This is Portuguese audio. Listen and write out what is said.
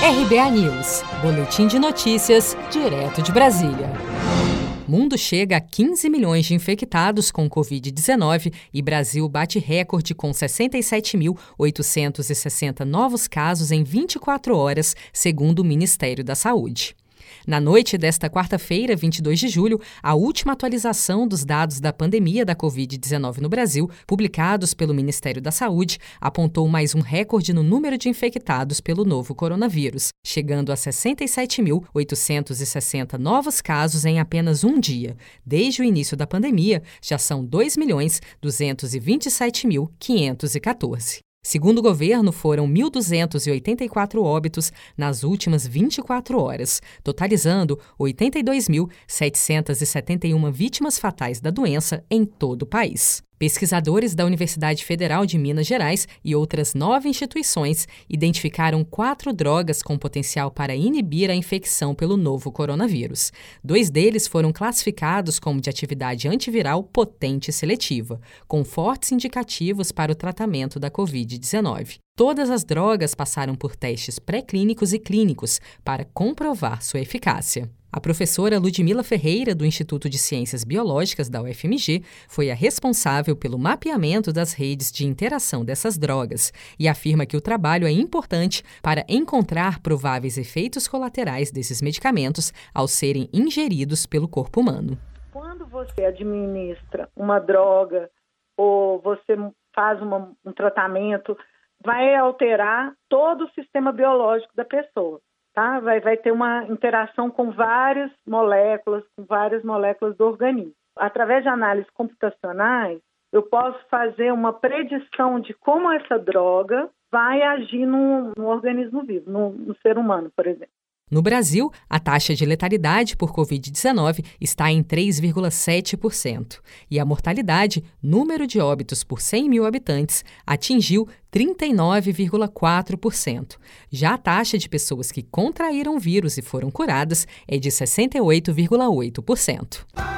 RBA News, Boletim de Notícias, direto de Brasília. Mundo chega a 15 milhões de infectados com Covid-19 e Brasil bate recorde com 67.860 novos casos em 24 horas, segundo o Ministério da Saúde. Na noite desta quarta-feira, 22 de julho, a última atualização dos dados da pandemia da Covid-19 no Brasil, publicados pelo Ministério da Saúde, apontou mais um recorde no número de infectados pelo novo coronavírus, chegando a 67.860 novos casos em apenas um dia. Desde o início da pandemia, já são 2.227.514. Segundo o governo, foram 1.284 óbitos nas últimas 24 horas, totalizando 82.771 vítimas fatais da doença em todo o país. Pesquisadores da Universidade Federal de Minas Gerais e outras nove instituições identificaram quatro drogas com potencial para inibir a infecção pelo novo coronavírus. Dois deles foram classificados como de atividade antiviral potente e seletiva, com fortes indicativos para o tratamento da Covid-19. Todas as drogas passaram por testes pré-clínicos e clínicos para comprovar sua eficácia. A professora Ludmila Ferreira, do Instituto de Ciências Biológicas da UFMG, foi a responsável pelo mapeamento das redes de interação dessas drogas e afirma que o trabalho é importante para encontrar prováveis efeitos colaterais desses medicamentos ao serem ingeridos pelo corpo humano. Quando você administra uma droga ou você faz uma, um tratamento, vai alterar todo o sistema biológico da pessoa tá? Vai, vai ter uma interação com várias moléculas, com várias moléculas do organismo. Através de análises computacionais, eu posso fazer uma predição de como essa droga vai agir no, no organismo vivo, no, no ser humano, por exemplo. No Brasil, a taxa de letalidade por Covid-19 está em 3,7% e a mortalidade, número de óbitos por 100 mil habitantes, atingiu 39,4%. Já a taxa de pessoas que contraíram o vírus e foram curadas é de 68,8%.